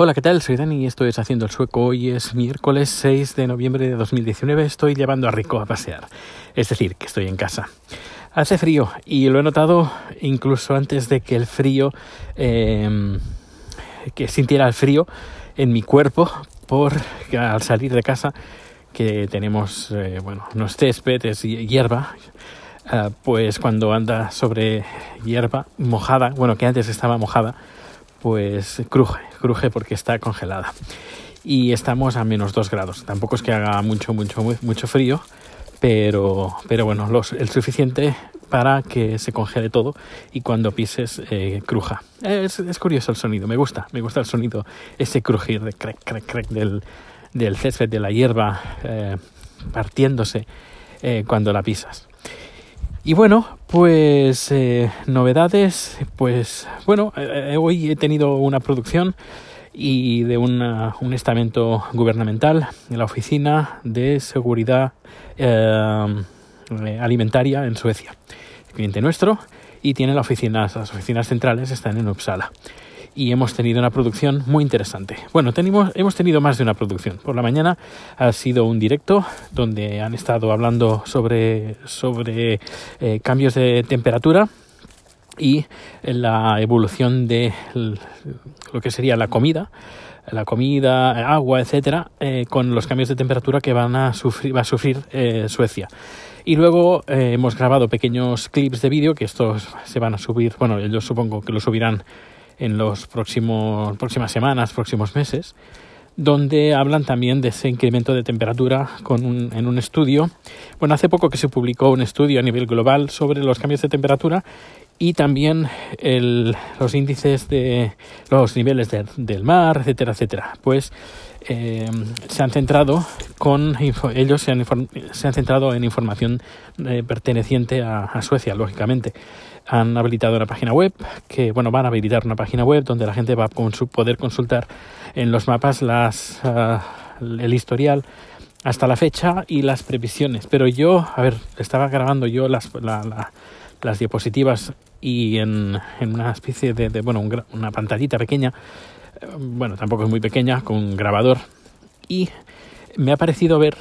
Hola, ¿qué tal? Soy Dani y esto es Haciendo el Sueco. Hoy es miércoles 6 de noviembre de 2019. Estoy llevando a Rico a pasear. Es decir, que estoy en casa. Hace frío y lo he notado incluso antes de que el frío, eh, que sintiera el frío en mi cuerpo por al salir de casa que tenemos, eh, bueno, unos céspedes y hierba, uh, pues cuando anda sobre hierba mojada, bueno, que antes estaba mojada, pues cruje, cruje porque está congelada. Y estamos a menos 2 grados. Tampoco es que haga mucho, mucho, mucho frío, pero, pero bueno, el suficiente para que se congele todo y cuando pises eh, cruja. Es, curioso el sonido, me gusta, me gusta el sonido, ese crujir de crack, crack, del césped, de la hierba eh, partiéndose eh, cuando la pisas. Y bueno, pues eh, novedades, pues bueno, eh, hoy he tenido una producción y de una, un estamento gubernamental en la Oficina de Seguridad eh, Alimentaria en Suecia. Cliente nuestro y tiene la oficina, las oficinas centrales están en Uppsala y hemos tenido una producción muy interesante. Bueno, tenemos, hemos tenido más de una producción. Por la mañana ha sido un directo donde han estado hablando sobre, sobre eh, cambios de temperatura y la evolución de lo que sería la comida la comida, agua, etcétera, eh, con los cambios de temperatura que van a sufrir, va a sufrir eh, Suecia. Y luego hemos grabado pequeños clips de vídeo que estos se van a subir, bueno, yo supongo que lo subirán en los próximos próximas semanas, próximos meses, donde hablan también de ese incremento de temperatura con un, en un estudio. Bueno, hace poco que se publicó un estudio a nivel global sobre los cambios de temperatura y también el, los índices de los niveles de, del mar, etcétera, etcétera. Pues eh, se han centrado con ellos se han, se han centrado en información eh, perteneciente a, Suecia, lógicamente. Han habilitado una página web que, bueno, van a habilitar una página web donde la gente va a con su, poder consultar en los mapas las, uh, el historial hasta la fecha y las previsiones. Pero yo, a ver, estaba grabando yo las, la, la, las diapositivas y en, una especie de, de bueno, un, una pantallita pequeña bueno, tampoco es muy pequeña, con grabador. Y me ha parecido ver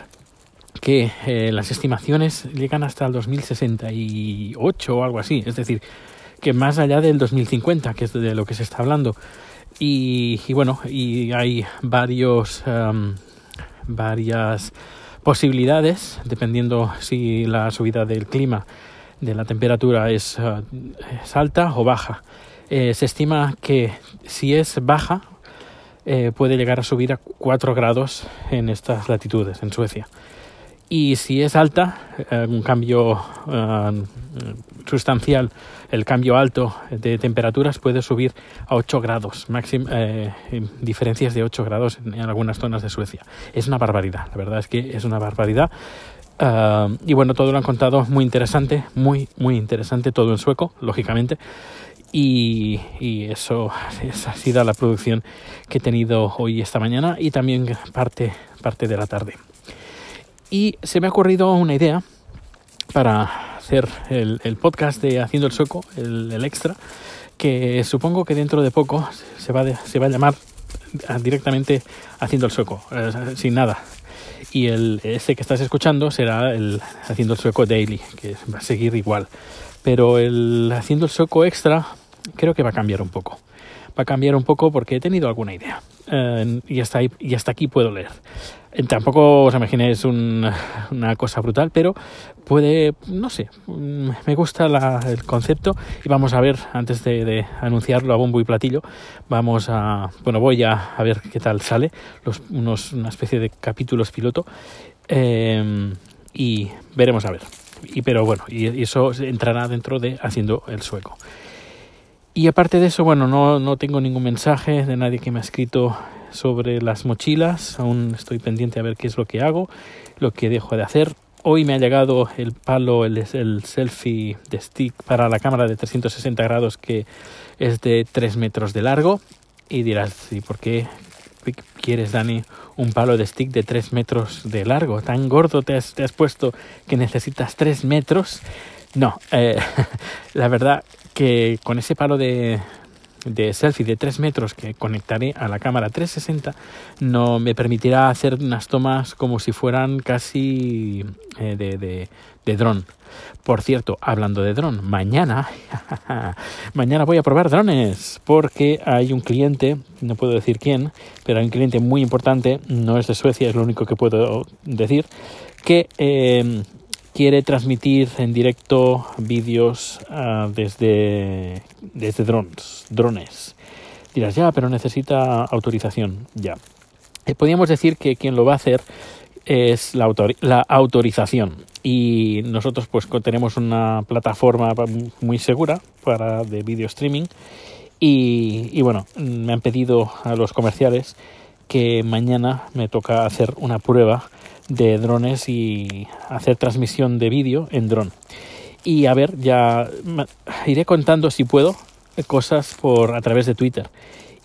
que eh, las estimaciones llegan hasta el 2068 o algo así. Es decir, que más allá del 2050, que es de lo que se está hablando. Y, y bueno, y hay varios, um, varias posibilidades, dependiendo si la subida del clima, de la temperatura es, uh, es alta o baja eh, se estima que si es baja eh, puede llegar a subir a 4 grados en estas latitudes, en Suecia. Y si es alta, eh, un cambio uh, sustancial, el cambio alto de temperaturas puede subir a 8 grados, máxim, eh, diferencias de 8 grados en, en, algunas zonas de Suecia. Es una barbaridad, la verdad es que es una barbaridad. Uh, y bueno, todo lo han contado muy interesante, muy, muy interesante, todo en sueco, lógicamente. Y, eso esa ha sido la producción que he tenido hoy esta mañana y también parte, parte de la tarde. Y se me ha ocurrido una idea para hacer el, podcast de Haciendo el Sueco, el, extra, que supongo que dentro de poco se va, de, se va a llamar directamente Haciendo el Sueco, eh, sin nada. Y el, ese que estás escuchando será el Haciendo el Sueco Daily, que va a seguir igual pero el haciendo el sueco extra creo que va a cambiar un poco. Va a cambiar un poco porque he tenido alguna idea. Eh, y, hasta ahí, y hasta aquí puedo leer. Eh, tampoco os imaginéis un, una cosa brutal, pero puede, no sé, mm, me gusta la, el concepto y vamos a ver, antes de, anunciarlo a bombo y platillo, vamos a, bueno, voy a, a ver qué tal sale, los, unos, una especie de capítulos piloto eh, y veremos a ver y pero bueno, y eso entrará dentro de haciendo el sueco. Y aparte de eso, bueno, no, no tengo ningún mensaje de nadie que me ha escrito sobre las mochilas, aún estoy pendiente a ver qué es lo que hago, lo que dejo de hacer. Hoy me ha llegado el palo, el, el selfie de stick para la cámara de 360 grados que es de 3 metros de largo. Y dirás, ¿y por qué quieres, Dani, un palo de stick de 3 metros de largo? ¿Tan gordo te has, te has puesto que necesitas 3 metros? No, eh, la verdad que con ese palo de, de selfie de 3 metros que conectaré a la cámara 360 no me permitirá hacer unas tomas como si fueran casi eh, de, de, de dron. Por cierto, hablando de dron, mañana, mañana voy a probar drones porque hay un cliente, no puedo decir quién, pero hay un cliente muy importante, no es de Suecia, es lo único que puedo decir, que eh, quiere transmitir en directo vídeos uh, desde, desde drones, drones. Dirás, ya, pero necesita autorización. Ya. Eh, podríamos decir que quien lo va a hacer es la, autor la autorización y nosotros pues tenemos una plataforma muy segura para de video streaming y, y bueno me han pedido a los comerciales que mañana me toca hacer una prueba de drones y hacer transmisión de vídeo en dron. Y a ver, ya iré contando si puedo cosas por a través de Twitter.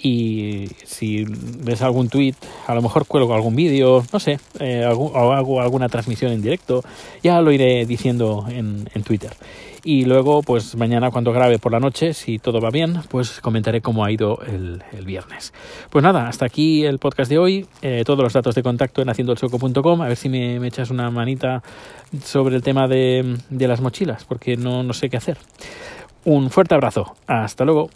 Y si ves algún tweet, a lo mejor cuelgo algún vídeo, no sé, eh, o hago alguna transmisión en directo, ya lo iré diciendo en, en Twitter. Y luego, pues mañana cuando grabe por la noche, si todo va bien, pues comentaré cómo ha ido el, el viernes. Pues nada, hasta aquí el podcast de hoy. Eh, todos los datos de contacto en haciendoelsoco.com. A ver si me, me, echas una manita sobre el tema de, de las mochilas, porque no, no sé qué hacer. Un fuerte abrazo. Hasta luego.